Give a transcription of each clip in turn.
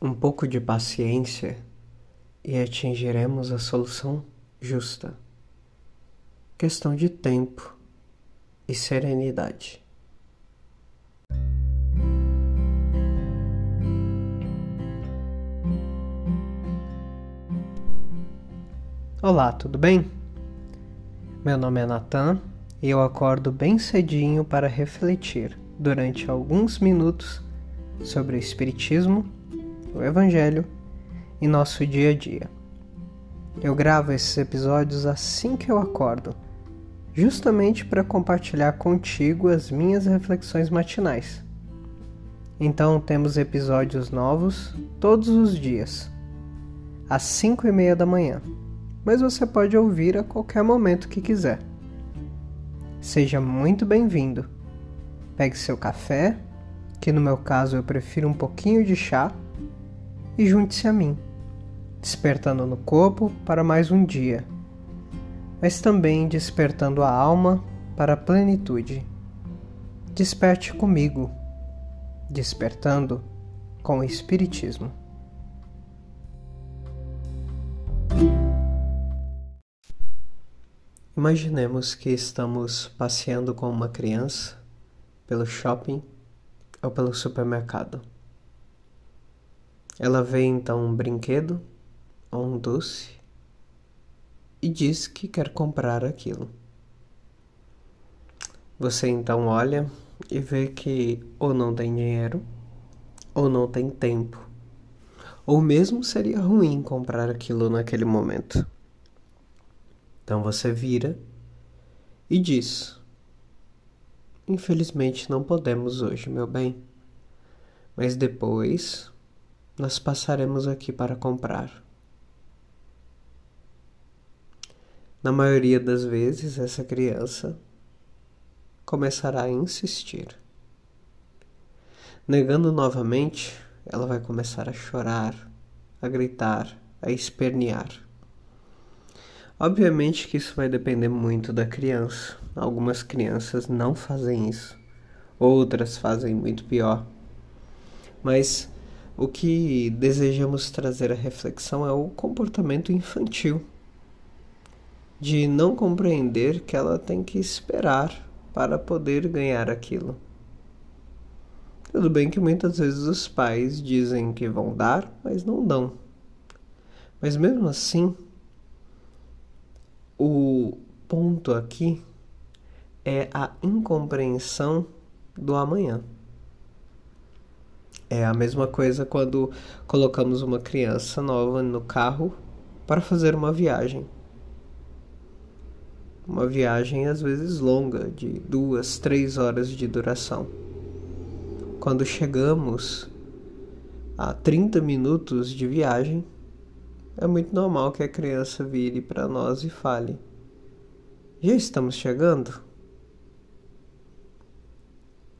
um pouco de paciência e atingiremos a solução justa. Questão de tempo e serenidade. Olá, tudo bem? Meu nome é Natan e eu acordo bem cedinho para refletir durante alguns minutos sobre o Espiritismo o Evangelho em nosso dia a dia. Eu gravo esses episódios assim que eu acordo, justamente para compartilhar contigo as minhas reflexões matinais. Então temos episódios novos todos os dias, às 5 e meia da manhã, mas você pode ouvir a qualquer momento que quiser. Seja muito bem-vindo. Pegue seu café, que no meu caso eu prefiro um pouquinho de chá e junte-se a mim, despertando no corpo para mais um dia, mas também despertando a alma para a plenitude. Desperte comigo, despertando com o Espiritismo. Imaginemos que estamos passeando com uma criança pelo shopping ou pelo supermercado. Ela vê então um brinquedo ou um doce e diz que quer comprar aquilo. Você então olha e vê que ou não tem dinheiro ou não tem tempo, ou mesmo seria ruim comprar aquilo naquele momento. Então você vira e diz: Infelizmente não podemos hoje, meu bem, mas depois nós passaremos aqui para comprar. Na maioria das vezes, essa criança começará a insistir. Negando novamente, ela vai começar a chorar, a gritar, a espernear. Obviamente que isso vai depender muito da criança. Algumas crianças não fazem isso, outras fazem muito pior. Mas o que desejamos trazer à reflexão é o comportamento infantil, de não compreender que ela tem que esperar para poder ganhar aquilo. Tudo bem que muitas vezes os pais dizem que vão dar, mas não dão. Mas mesmo assim, o ponto aqui é a incompreensão do amanhã. É a mesma coisa quando colocamos uma criança nova no carro para fazer uma viagem. Uma viagem às vezes longa, de duas, três horas de duração. Quando chegamos a 30 minutos de viagem, é muito normal que a criança vire para nós e fale: Já estamos chegando?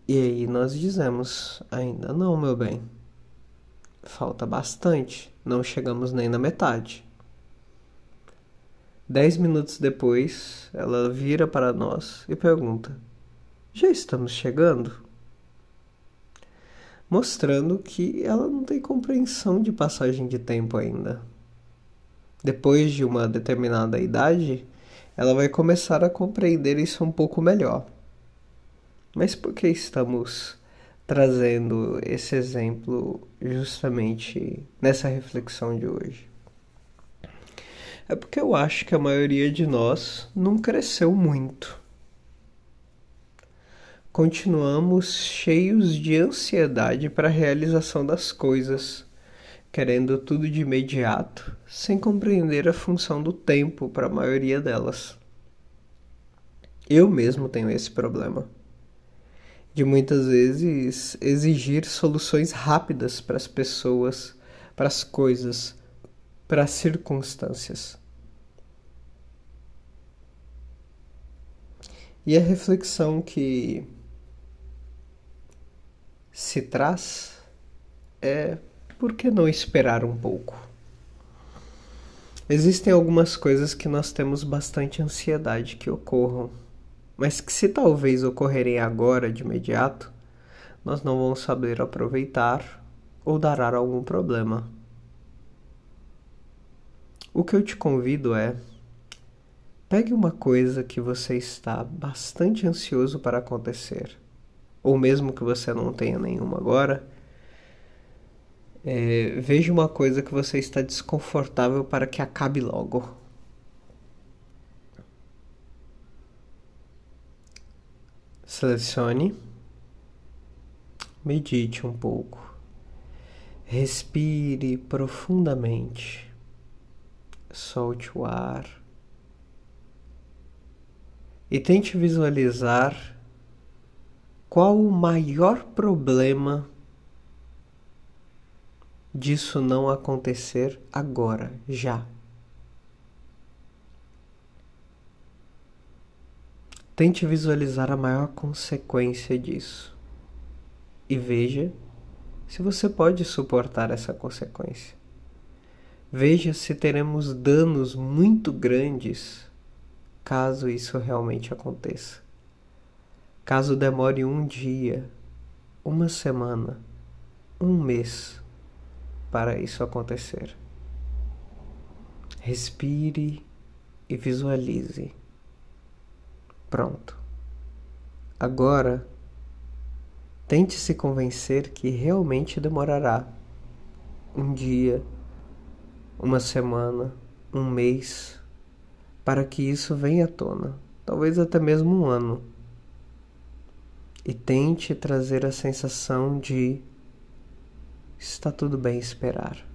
E aí nós dizemos: ainda não, meu bem. Falta bastante, não chegamos nem na metade. Dez minutos depois, ela vira para nós e pergunta: Já estamos chegando? Mostrando que ela não tem compreensão de passagem de tempo ainda. Depois de uma determinada idade, ela vai começar a compreender isso um pouco melhor. Mas por que estamos trazendo esse exemplo justamente nessa reflexão de hoje? É porque eu acho que a maioria de nós não cresceu muito. Continuamos cheios de ansiedade para a realização das coisas, querendo tudo de imediato, sem compreender a função do tempo para a maioria delas. Eu mesmo tenho esse problema de muitas vezes exigir soluções rápidas para as pessoas, para as coisas, para as circunstâncias. E a reflexão que se traz é por que não esperar um pouco? Existem algumas coisas que nós temos bastante ansiedade que ocorram mas que se talvez ocorrerem agora de imediato, nós não vamos saber aproveitar ou dará algum problema. O que eu te convido é pegue uma coisa que você está bastante ansioso para acontecer, ou mesmo que você não tenha nenhuma agora. É, veja uma coisa que você está desconfortável para que acabe logo. Selecione, medite um pouco, respire profundamente, solte o ar e tente visualizar qual o maior problema disso não acontecer agora, já. Tente visualizar a maior consequência disso e veja se você pode suportar essa consequência. Veja se teremos danos muito grandes caso isso realmente aconteça. Caso demore um dia, uma semana, um mês para isso acontecer. Respire e visualize. Pronto. Agora, tente se convencer que realmente demorará um dia, uma semana, um mês para que isso venha à tona, talvez até mesmo um ano. E tente trazer a sensação de está tudo bem esperar.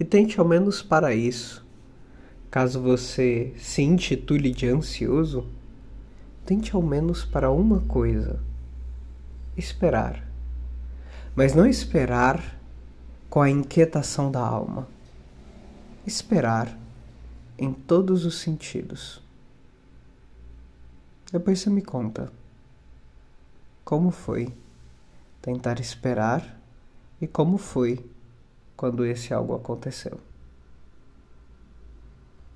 E tente ao menos para isso Caso você se intitule de ansioso, tente ao menos para uma coisa: esperar. Mas não esperar com a inquietação da alma. Esperar em todos os sentidos. Depois você me conta como foi tentar esperar e como foi quando esse algo aconteceu.